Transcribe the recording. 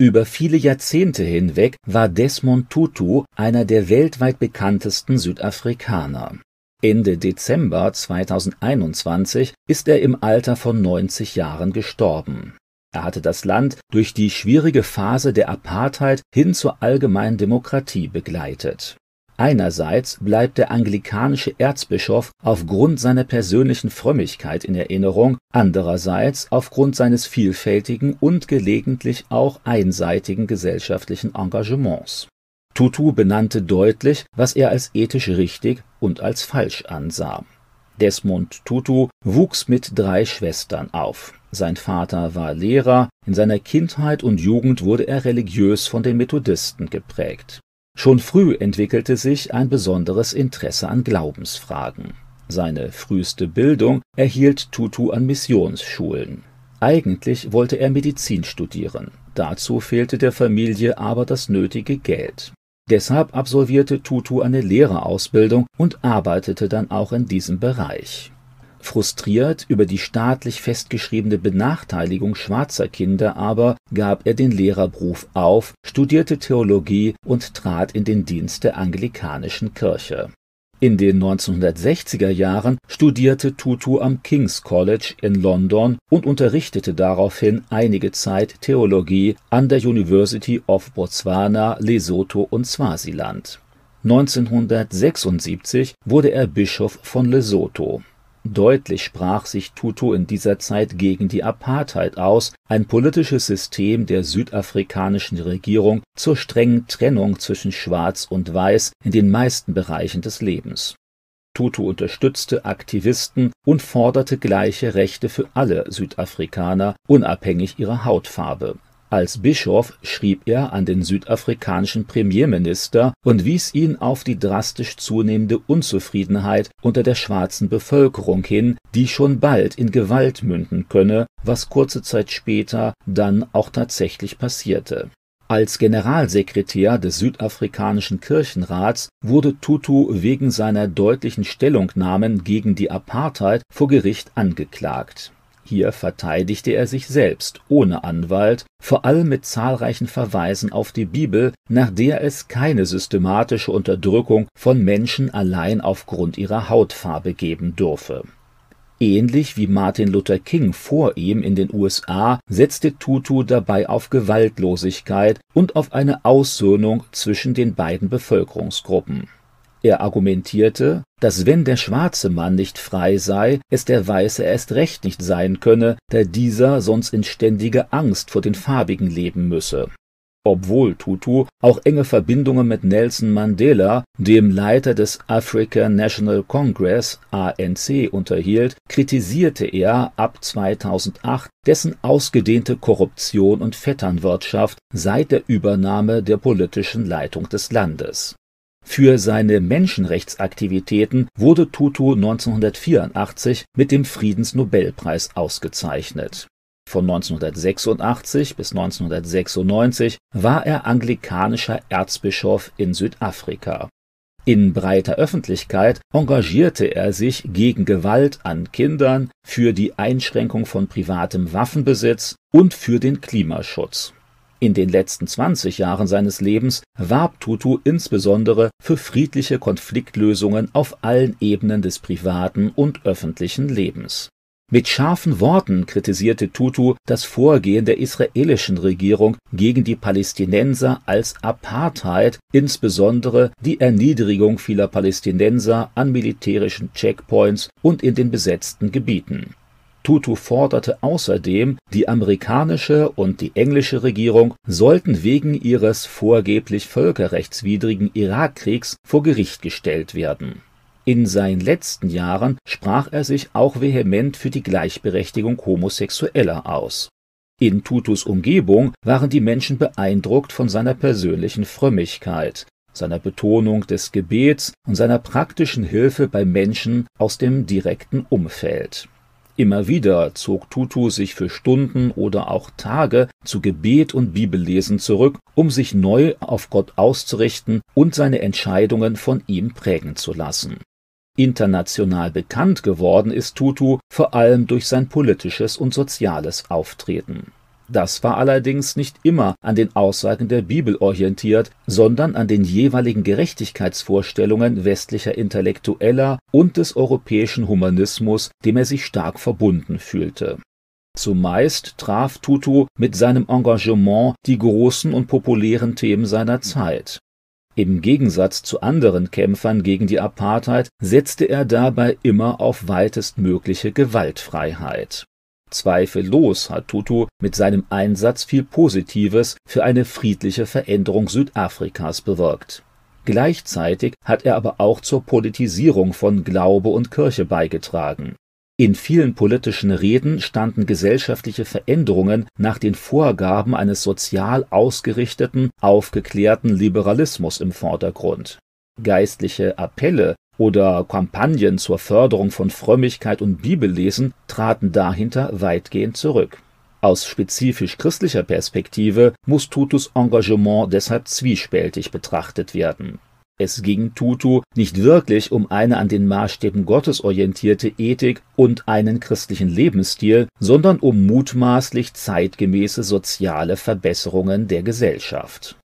Über viele Jahrzehnte hinweg war Desmond Tutu einer der weltweit bekanntesten Südafrikaner. Ende Dezember 2021 ist er im Alter von 90 Jahren gestorben. Er hatte das Land durch die schwierige Phase der Apartheid hin zur allgemeinen Demokratie begleitet Einerseits bleibt der anglikanische Erzbischof aufgrund seiner persönlichen Frömmigkeit in Erinnerung, andererseits aufgrund seines vielfältigen und gelegentlich auch einseitigen gesellschaftlichen Engagements. Tutu benannte deutlich, was er als ethisch richtig und als falsch ansah. Desmond Tutu wuchs mit drei Schwestern auf. Sein Vater war Lehrer, in seiner Kindheit und Jugend wurde er religiös von den Methodisten geprägt Schon früh entwickelte sich ein besonderes Interesse an Glaubensfragen. Seine früheste Bildung erhielt Tutu an Missionsschulen. Eigentlich wollte er Medizin studieren, dazu fehlte der Familie aber das nötige Geld. Deshalb absolvierte Tutu eine Lehrerausbildung und arbeitete dann auch in diesem Bereich Frustriert über die staatlich festgeschriebene Benachteiligung schwarzer Kinder aber gab er den Lehrerberuf auf, studierte Theologie und trat in den Dienst der anglikanischen Kirche. In den 1960er Jahren studierte Tutu am King's College in London und unterrichtete daraufhin einige Zeit Theologie an der University of Botswana, Lesotho und Swasiland. 1976 wurde er Bischof von Lesotho Deutlich sprach sich Tutu in dieser Zeit gegen die Apartheid aus, ein politisches System der südafrikanischen Regierung zur strengen Trennung zwischen Schwarz und Weiß in den meisten Bereichen des Lebens. Tutu unterstützte Aktivisten und forderte gleiche Rechte für alle Südafrikaner, unabhängig ihrer Hautfarbe als Bischof schrieb er an den südafrikanischen Premierminister und wies ihn auf die drastisch zunehmende Unzufriedenheit unter der schwarzen Bevölkerung hin, die schon bald in Gewalt münden könne, was kurze Zeit später dann auch tatsächlich passierte. Als Generalsekretär des südafrikanischen Kirchenrats wurde Tutu wegen seiner deutlichen Stellungnahmen gegen die Apartheid vor Gericht angeklagt hier verteidigte er sich selbst ohne Anwalt, vor allem mit zahlreichen Verweisen auf die Bibel, nach der es keine systematische Unterdrückung von Menschen allein aufgrund ihrer Hautfarbe geben dürfe. Ähnlich wie Martin Luther King vor ihm in den USA setzte Tutu dabei auf Gewaltlosigkeit und auf eine Aussöhnung zwischen den beiden Bevölkerungsgruppen er argumentierte, dass wenn der schwarze Mann nicht frei sei, es der Weiße erst recht nicht sein könne, da dieser sonst in ständiger Angst vor den Farbigen leben müsse. Obwohl Tutu auch enge Verbindungen mit Nelson Mandela, dem Leiter des African National Congress ANC, unterhielt, kritisierte er ab 2008 dessen ausgedehnte Korruption und Vetternwirtschaft seit der Übernahme der politischen Leitung des Landes für seine Menschenrechtsaktivitäten wurde Tutu 1984 mit dem Friedensnobelpreis ausgezeichnet. Von 1986 bis 1996 war er anglikanischer Erzbischof in Südafrika. In breiter Öffentlichkeit engagierte er sich gegen Gewalt an Kindern, für die Einschränkung von privatem Waffenbesitz und für den Klimaschutz in den letzten 20 Jahren seines Lebens warb Tutu insbesondere für friedliche Konfliktlösungen auf allen Ebenen des privaten und öffentlichen Lebens. Mit scharfen Worten kritisierte Tutu das Vorgehen der israelischen Regierung gegen die Palästinenser als Apartheid, insbesondere die Erniedrigung vieler Palästinenser an militärischen Checkpoints und in den besetzten Gebieten Tutu forderte außerdem, die amerikanische und die englische Regierung sollten wegen ihres vorgeblich völkerrechtswidrigen Irakkriegs vor Gericht gestellt werden. In seinen letzten Jahren sprach er sich auch vehement für die Gleichberechtigung Homosexueller aus. In Tutus Umgebung waren die Menschen beeindruckt von seiner persönlichen Frömmigkeit, seiner Betonung des Gebets und seiner praktischen Hilfe bei Menschen aus dem direkten Umfeld Immer wieder zog Tutu sich für Stunden oder auch Tage zu Gebet und Bibellesen zurück, um sich neu auf Gott auszurichten und seine Entscheidungen von ihm prägen zu lassen. International bekannt geworden ist Tutu vor allem durch sein politisches und soziales Auftreten. Das war allerdings nicht immer an den Aussagen der Bibel orientiert, sondern an den jeweiligen Gerechtigkeitsvorstellungen westlicher Intellektueller und des europäischen Humanismus, dem er sich stark verbunden fühlte. Zumeist traf Tutu mit seinem Engagement die großen und populären Themen seiner Zeit. Im Gegensatz zu anderen Kämpfern gegen die Apartheid setzte er dabei immer auf weitestmögliche Gewaltfreiheit Zweifellos hat Tutu mit seinem Einsatz viel Positives für eine friedliche Veränderung Südafrikas bewirkt. Gleichzeitig hat er aber auch zur Politisierung von Glaube und Kirche beigetragen. In vielen politischen Reden standen gesellschaftliche Veränderungen nach den Vorgaben eines sozial ausgerichteten, aufgeklärten Liberalismus im Vordergrund. Geistliche Appelle oder Kampagnen zur Förderung von Frömmigkeit und Bibellesen traten dahinter weitgehend zurück. Aus spezifisch christlicher Perspektive muss Tutus Engagement deshalb zwiespältig betrachtet werden. Es ging Tutu nicht wirklich um eine an den Maßstäben Gottes orientierte Ethik und einen christlichen Lebensstil, sondern um mutmaßlich zeitgemäße soziale Verbesserungen der Gesellschaft